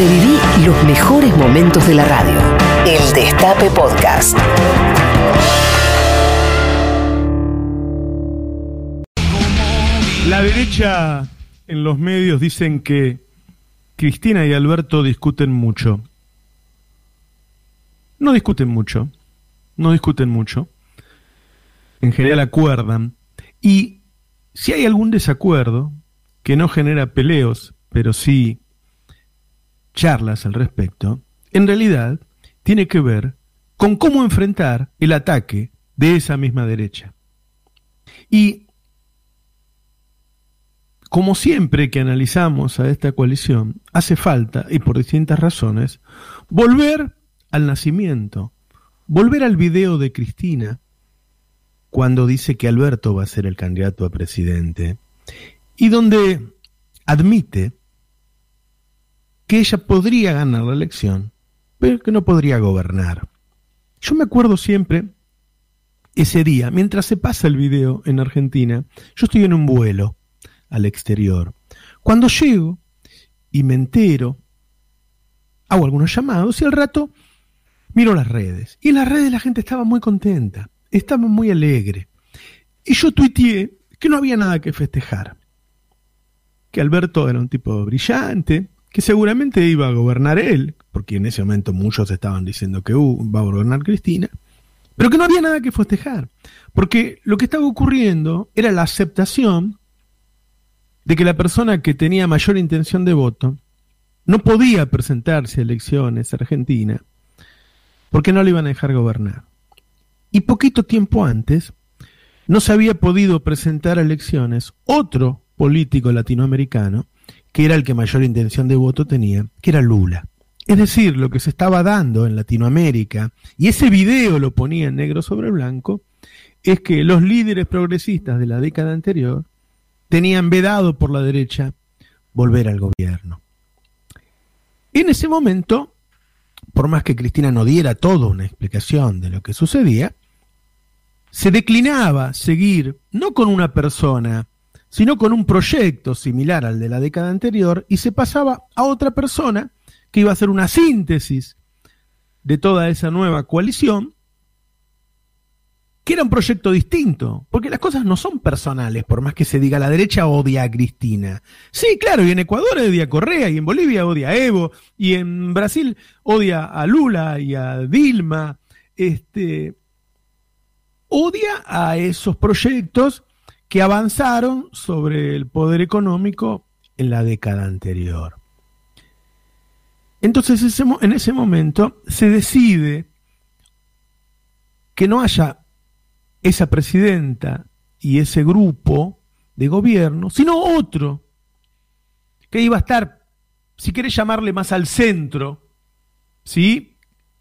Reviví los mejores momentos de la radio. El Destape Podcast. La derecha en los medios dicen que Cristina y Alberto discuten mucho. No discuten mucho, no discuten mucho. En general acuerdan. Y si hay algún desacuerdo que no genera peleos, pero sí charlas al respecto, en realidad tiene que ver con cómo enfrentar el ataque de esa misma derecha. Y como siempre que analizamos a esta coalición, hace falta, y por distintas razones, volver al nacimiento, volver al video de Cristina, cuando dice que Alberto va a ser el candidato a presidente, y donde admite que ella podría ganar la elección, pero que no podría gobernar. Yo me acuerdo siempre ese día, mientras se pasa el video en Argentina, yo estoy en un vuelo al exterior. Cuando llego y me entero, hago algunos llamados y al rato miro las redes. Y en las redes la gente estaba muy contenta, estaba muy alegre. Y yo tuiteé que no había nada que festejar. Que Alberto era un tipo brillante, que seguramente iba a gobernar él, porque en ese momento muchos estaban diciendo que va a gobernar Cristina, pero que no había nada que festejar, porque lo que estaba ocurriendo era la aceptación de que la persona que tenía mayor intención de voto no podía presentarse a elecciones a Argentina porque no le iban a dejar gobernar. Y poquito tiempo antes no se había podido presentar a elecciones otro político latinoamericano que era el que mayor intención de voto tenía, que era Lula. Es decir, lo que se estaba dando en Latinoamérica, y ese video lo ponía en negro sobre blanco, es que los líderes progresistas de la década anterior tenían vedado por la derecha volver al gobierno. En ese momento, por más que Cristina no diera toda una explicación de lo que sucedía, se declinaba seguir no con una persona, sino con un proyecto similar al de la década anterior y se pasaba a otra persona que iba a hacer una síntesis de toda esa nueva coalición que era un proyecto distinto, porque las cosas no son personales, por más que se diga la derecha odia a Cristina. Sí, claro, y en Ecuador odia a Correa, y en Bolivia odia a Evo, y en Brasil odia a Lula y a Dilma. Este, odia a esos proyectos que avanzaron sobre el poder económico en la década anterior. Entonces, en ese momento se decide que no haya esa presidenta y ese grupo de gobierno, sino otro que iba a estar, si querés llamarle más al centro, ¿sí?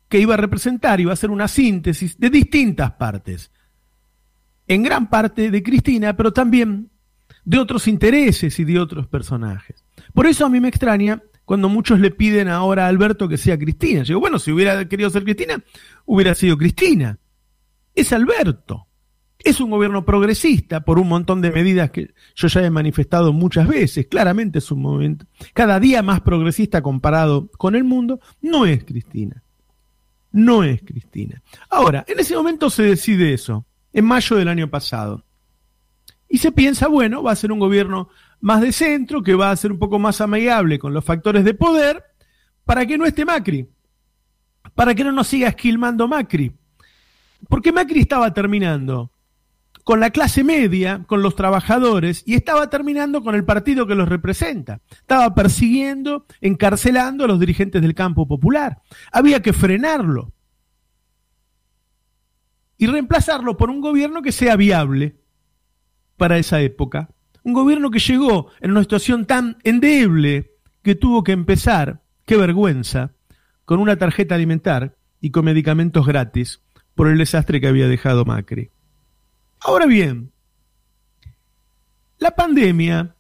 que iba a representar, iba a hacer una síntesis de distintas partes, en gran parte de Cristina, pero también de otros intereses y de otros personajes. Por eso a mí me extraña cuando muchos le piden ahora a Alberto que sea Cristina. Yo digo, bueno, si hubiera querido ser Cristina, hubiera sido Cristina. Es Alberto. Es un gobierno progresista por un montón de medidas que yo ya he manifestado muchas veces. Claramente es un movimiento cada día más progresista comparado con el mundo. No es Cristina. No es Cristina. Ahora, en ese momento se decide eso, en mayo del año pasado. Y se piensa, bueno, va a ser un gobierno más de centro, que va a ser un poco más amigable con los factores de poder, para que no esté Macri, para que no nos siga esquilmando Macri. Porque Macri estaba terminando con la clase media, con los trabajadores, y estaba terminando con el partido que los representa. Estaba persiguiendo, encarcelando a los dirigentes del campo popular. Había que frenarlo y reemplazarlo por un gobierno que sea viable para esa época. Un gobierno que llegó en una situación tan endeble que tuvo que empezar, qué vergüenza, con una tarjeta alimentar y con medicamentos gratis por el desastre que había dejado Macri. Ahora bien, la pandemia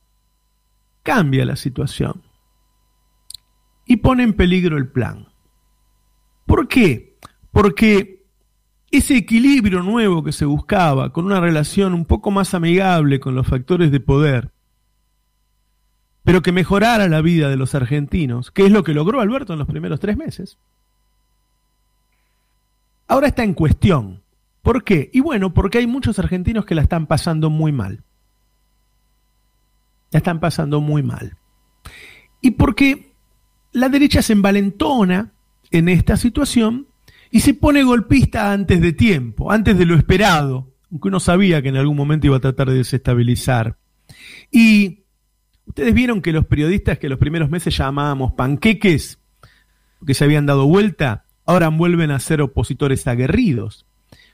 cambia la situación y pone en peligro el plan. ¿Por qué? Porque ese equilibrio nuevo que se buscaba, con una relación un poco más amigable con los factores de poder, pero que mejorara la vida de los argentinos, que es lo que logró Alberto en los primeros tres meses. Ahora está en cuestión. ¿Por qué? Y bueno, porque hay muchos argentinos que la están pasando muy mal. La están pasando muy mal. Y porque la derecha se envalentona en esta situación y se pone golpista antes de tiempo, antes de lo esperado, aunque uno sabía que en algún momento iba a tratar de desestabilizar. Y ustedes vieron que los periodistas que los primeros meses llamábamos panqueques, que se habían dado vuelta, ahora vuelven a ser opositores aguerridos,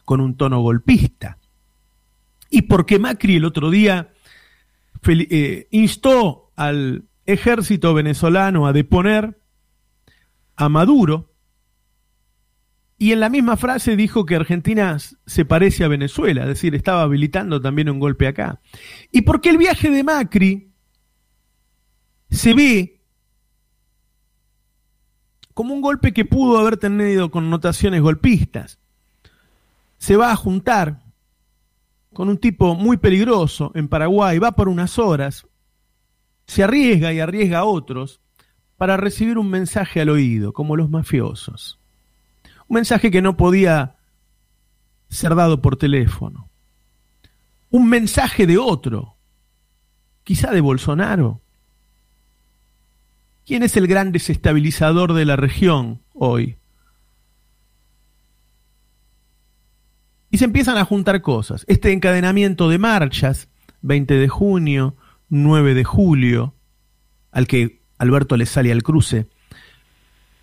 con un tono golpista. Y porque Macri el otro día eh, instó al ejército venezolano a deponer a Maduro, y en la misma frase dijo que Argentina se parece a Venezuela, es decir, estaba habilitando también un golpe acá. Y porque el viaje de Macri se ve como un golpe que pudo haber tenido connotaciones golpistas. Se va a juntar con un tipo muy peligroso en Paraguay, va por unas horas, se arriesga y arriesga a otros para recibir un mensaje al oído, como los mafiosos. Un mensaje que no podía ser dado por teléfono. Un mensaje de otro, quizá de Bolsonaro. ¿Quién es el gran desestabilizador de la región hoy? Y se empiezan a juntar cosas. Este encadenamiento de marchas, 20 de junio, 9 de julio, al que Alberto le sale al cruce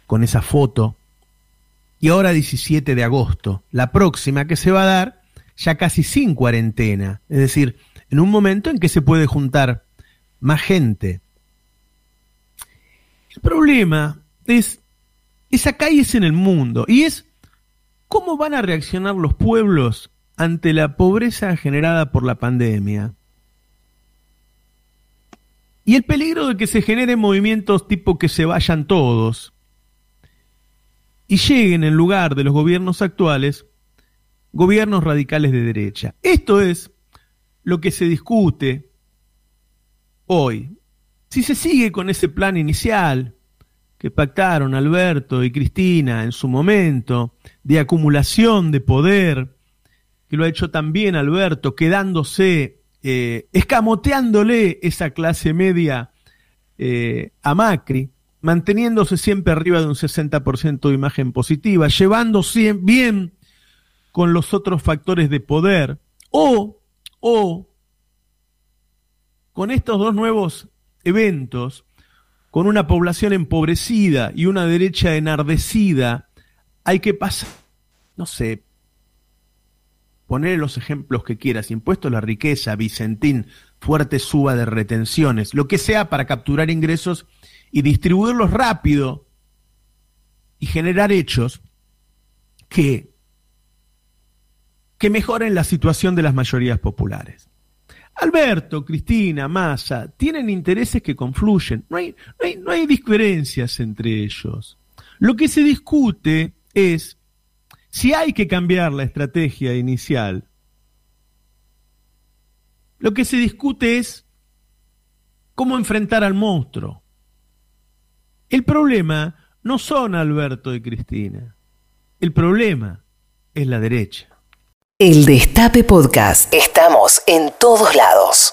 con esa foto y ahora 17 de agosto, la próxima que se va a dar ya casi sin cuarentena, es decir, en un momento en que se puede juntar más gente. El problema es, esa calle es en el mundo y es cómo van a reaccionar los pueblos ante la pobreza generada por la pandemia. Y el peligro de que se generen movimientos tipo que se vayan todos, y lleguen en lugar de los gobiernos actuales gobiernos radicales de derecha. Esto es lo que se discute hoy. Si se sigue con ese plan inicial que pactaron Alberto y Cristina en su momento, de acumulación de poder, que lo ha hecho también Alberto, quedándose, eh, escamoteándole esa clase media eh, a Macri, manteniéndose siempre arriba de un 60% de imagen positiva, llevándose bien con los otros factores de poder, o, o, con estos dos nuevos eventos, con una población empobrecida y una derecha enardecida, hay que pasar, no sé, poner los ejemplos que quieras, impuesto a la riqueza, Vicentín, fuerte suba de retenciones, lo que sea para capturar ingresos y distribuirlos rápido y generar hechos que, que mejoren la situación de las mayorías populares. Alberto, Cristina, Massa, tienen intereses que confluyen, no hay, no hay, no hay diferencias entre ellos. Lo que se discute es si hay que cambiar la estrategia inicial. Lo que se discute es cómo enfrentar al monstruo. El problema no son Alberto y Cristina. El problema es la derecha. El Destape Podcast. Estamos en todos lados.